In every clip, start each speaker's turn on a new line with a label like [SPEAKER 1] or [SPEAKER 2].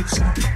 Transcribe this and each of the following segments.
[SPEAKER 1] It's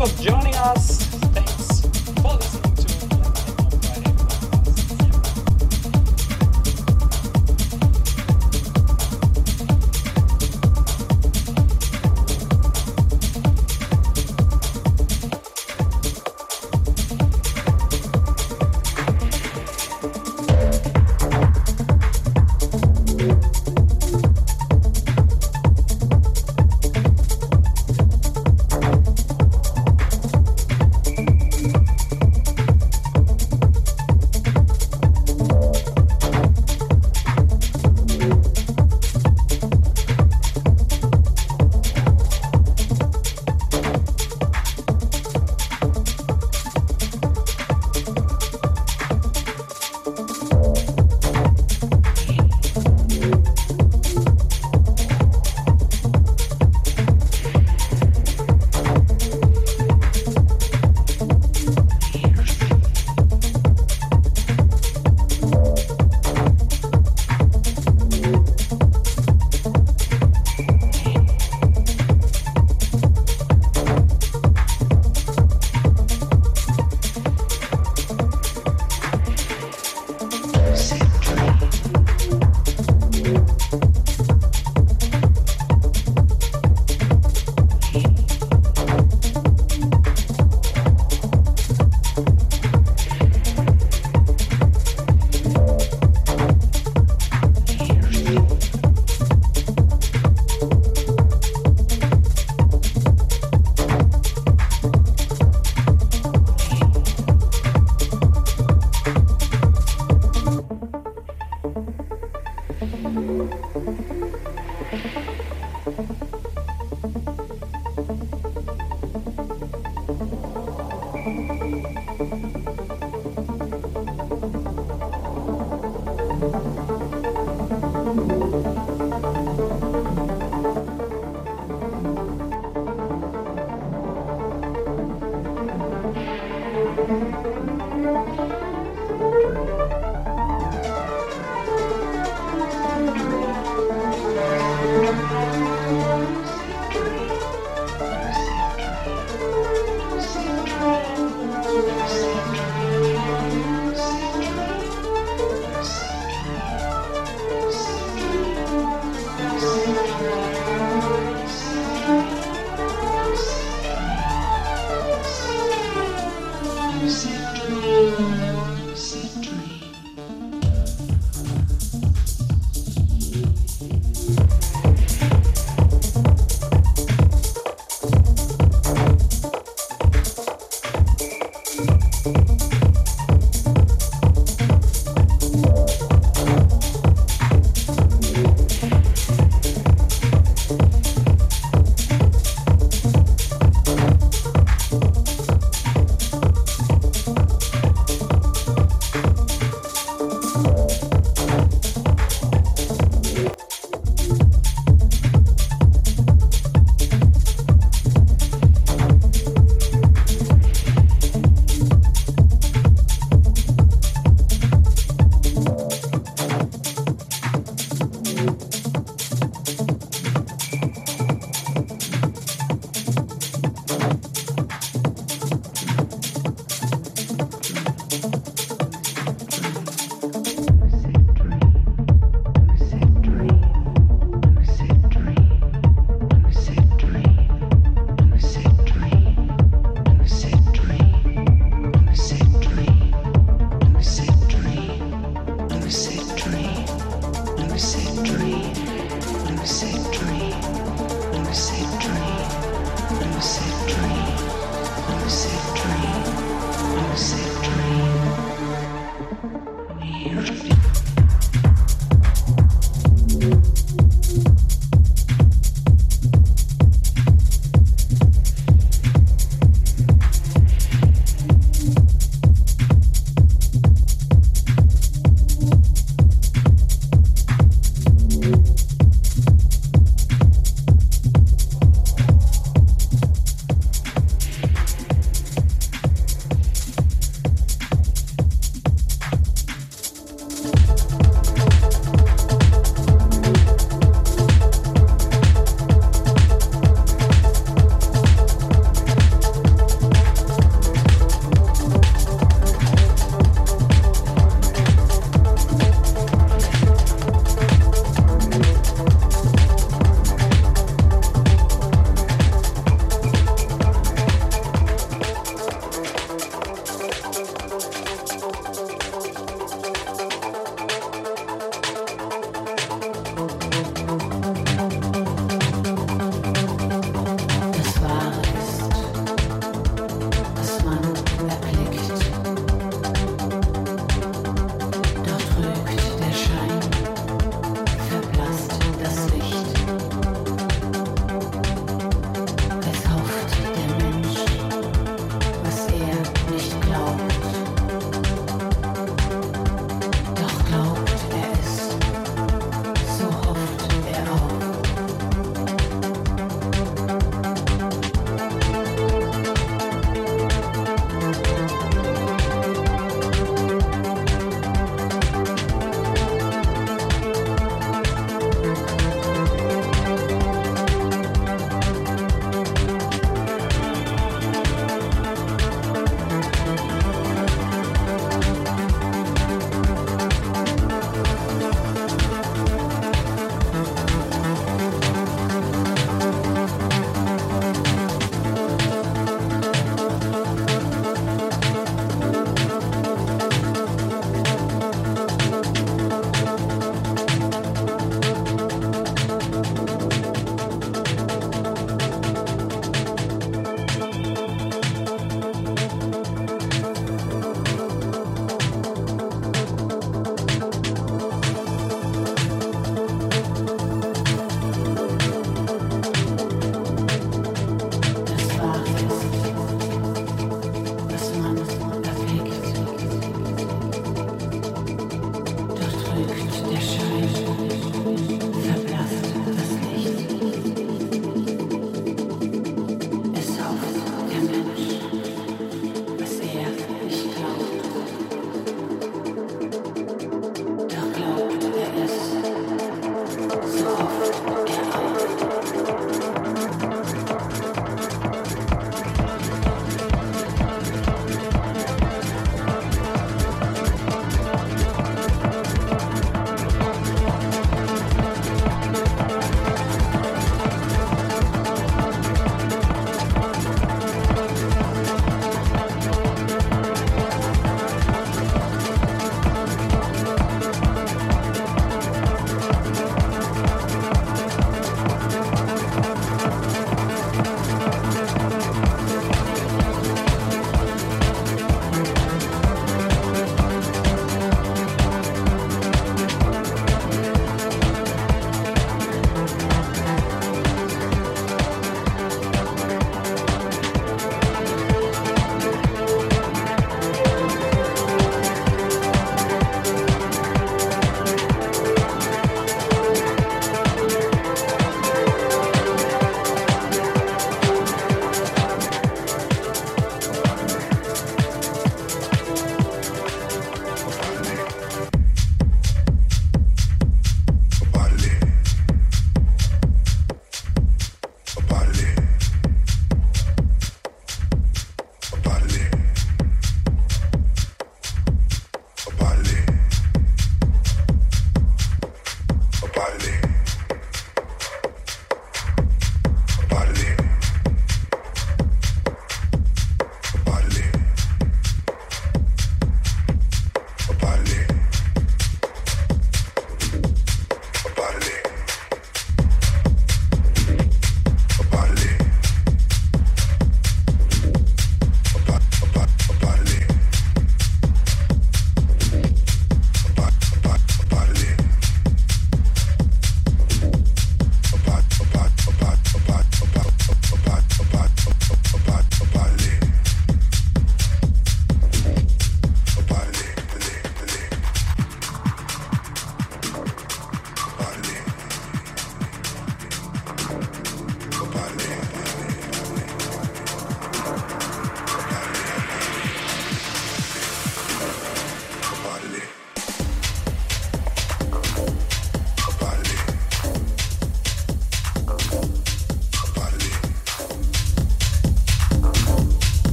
[SPEAKER 2] for joining us.